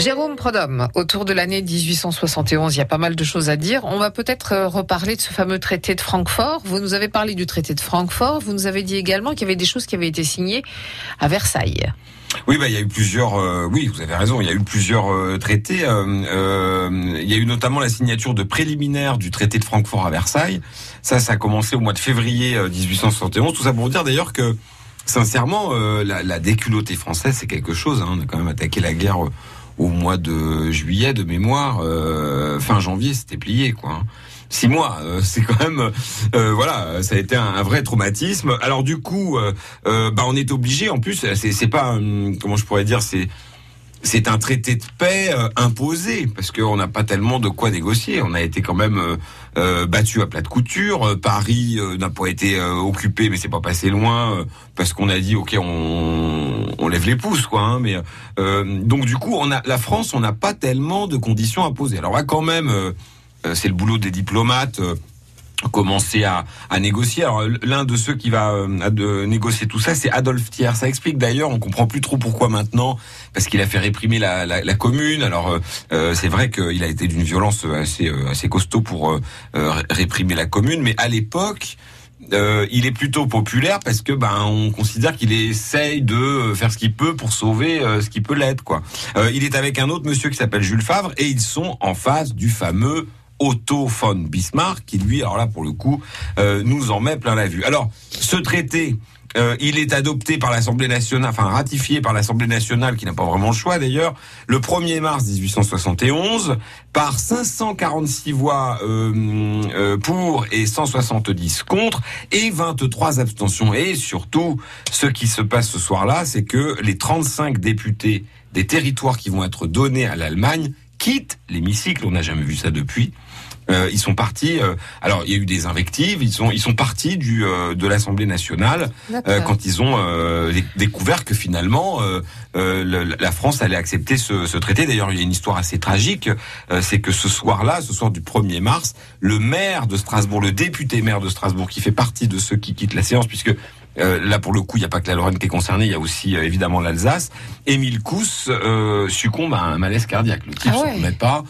Jérôme Prodhomme, autour de l'année 1871, il y a pas mal de choses à dire. On va peut-être euh, reparler de ce fameux traité de Francfort. Vous nous avez parlé du traité de Francfort. Vous nous avez dit également qu'il y avait des choses qui avaient été signées à Versailles. Oui, bah, il y a eu plusieurs. Euh, oui, vous avez raison. Il y a eu plusieurs euh, traités. il y a eu notamment la signature de préliminaire du traité de Francfort à Versailles. Ça, ça a commencé au mois de février 1871. Tout ça pour dire d'ailleurs que, sincèrement, la, la, déculottée française, c'est quelque chose. Hein. On a quand même attaqué la guerre au mois de juillet de mémoire, euh, fin janvier, c'était plié quoi. Hein. Six mois, euh, c'est quand même, euh, voilà, ça a été un, vrai traumatisme. Alors du coup, bah on est obligé. En plus, c'est pas, comment je pourrais dire, c'est c'est un traité de paix euh, imposé parce qu'on n'a pas tellement de quoi négocier. On a été quand même euh, euh battu à plat de couture. Paris n'a pas été occupé, mais c'est pas passé loin parce qu'on a dit ok, on, on lève les pouces quoi. Hein, mais donc du coup, on a la France, on n'a pas tellement de conditions à poser. Alors là, quand même, c'est le boulot des diplomates commencer à, négocier. Alors l'un de ceux qui va euh, négocier tout ça, c'est Adolphe Thiers. Ça explique d'ailleurs, on comprend plus trop pourquoi maintenant, parce qu'il a fait réprimer la, commune. Alors euh, euh c'est vrai qu'il a été d'une violence assez assez costaud pour réprimer la commune, mais à l'époque. il est plutôt populaire parce que ben on considère qu'il essaye de faire ce qu'il peut pour sauver ce qui peut l'être quoi. il est avec un autre monsieur qui s'appelle Jules Favre et ils sont en face du fameux Otto von Bismarck, qui lui, alors là pour le coup, euh, nous en met plein la vue. Alors, ce traité, euh, il est adopté par l'Assemblée nationale, enfin ratifié par l'Assemblée nationale, qui n'a pas vraiment le choix d'ailleurs, le 1er mars 1871, par 546 voix euh, pour et 170 contre, et 23 abstentions. Et surtout, ce qui se passe ce soir-là, c'est que les 35 députés des territoires qui vont être donnés à l'Allemagne quittent l'hémicycle, on n'a jamais vu ça depuis, euh, ils sont partis. Euh, alors, il y a eu des invectives. Ils sont ils sont partis du euh, de l'Assemblée nationale quand ils ont découvert que finalement la France allait accepter ce, ce traité. D'ailleurs, il y a une histoire assez tragique. c'est que ce soir-là, ce soir du 1er mars, le maire de Strasbourg, le député maire de Strasbourg, qui fait partie de ceux qui quittent la séance, puisque euh, là, pour le coup, il n'y a pas que la Lorraine qui est concernée, il y a aussi euh, évidemment l'Alsace. Émile Kous euh, succombe à un malaise cardiaque. Le type ah ouais. pas.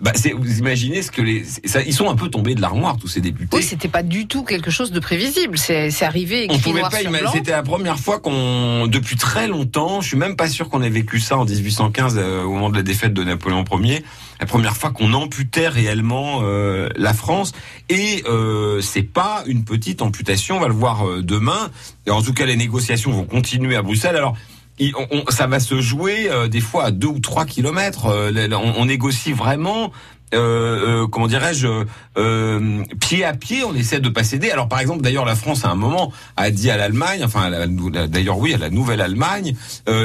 Bah, vous imaginez ce que les, ça, ils sont un peu tombés de l'armoire tous ces députés. Oui, c'était pas du tout quelque chose de prévisible. C'est arrivé. On pouvait pas imaginer. C'était la première fois qu'on, depuis très longtemps, je suis même pas sûr qu'on ait vécu ça en 1815 au moment de la défaite de Napoléon Ier la première fois qu'on amputait réellement euh, la France. Et euh, c'est pas une petite amputation, on va le voir euh, demain. Et en tout cas, les négociations vont continuer à Bruxelles. Alors, ça va se jouer euh, des fois à deux ou trois kilomètres. on, négocie vraiment euh, euh, comment dirais-je, euh, pied à pied, on essaie de pas céder. Alors par exemple, d'ailleurs, la France à un moment a dit à l'Allemagne, enfin d'ailleurs oui, à la nouvelle Allemagne,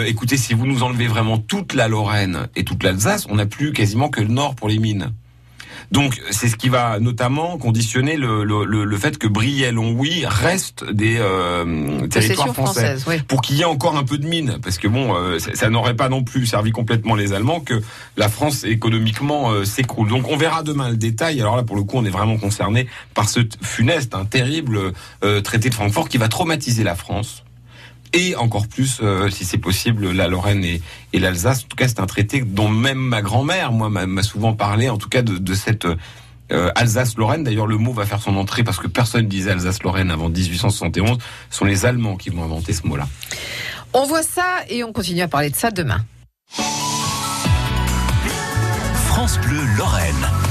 écoutez, si vous nous enlevez vraiment toute la Lorraine et toute l'Alsace, on n'a plus quasiment que le nord pour les mines. Donc c'est ce qui va notamment conditionner le, le, le fait que Briey-Longwy reste des euh, territoires français pour qu'il y ait encore un peu de mine, parce que bon, euh, ça, n'aurait pas non plus servi complètement les Allemands que la France économiquement euh, s'écroule. Donc on verra demain le détail. Alors là pour le coup on est vraiment concerné par ce funeste, un terrible euh, traité de Francfort qui va traumatiser la France et encore plus, euh, si c'est possible, la Lorraine et, et l'Alsace. En tout cas, c'est un traité dont même ma grand-mère, moi, m'a souvent parlé, en tout cas, de, de cette euh, Alsace-Lorraine. D'ailleurs, le mot va faire son entrée parce que personne disait Alsace-Lorraine avant 1871. Ce sont les Allemands qui vont inventer ce mot-là. On voit ça et on continue à parler de ça demain. France Bleu Lorraine.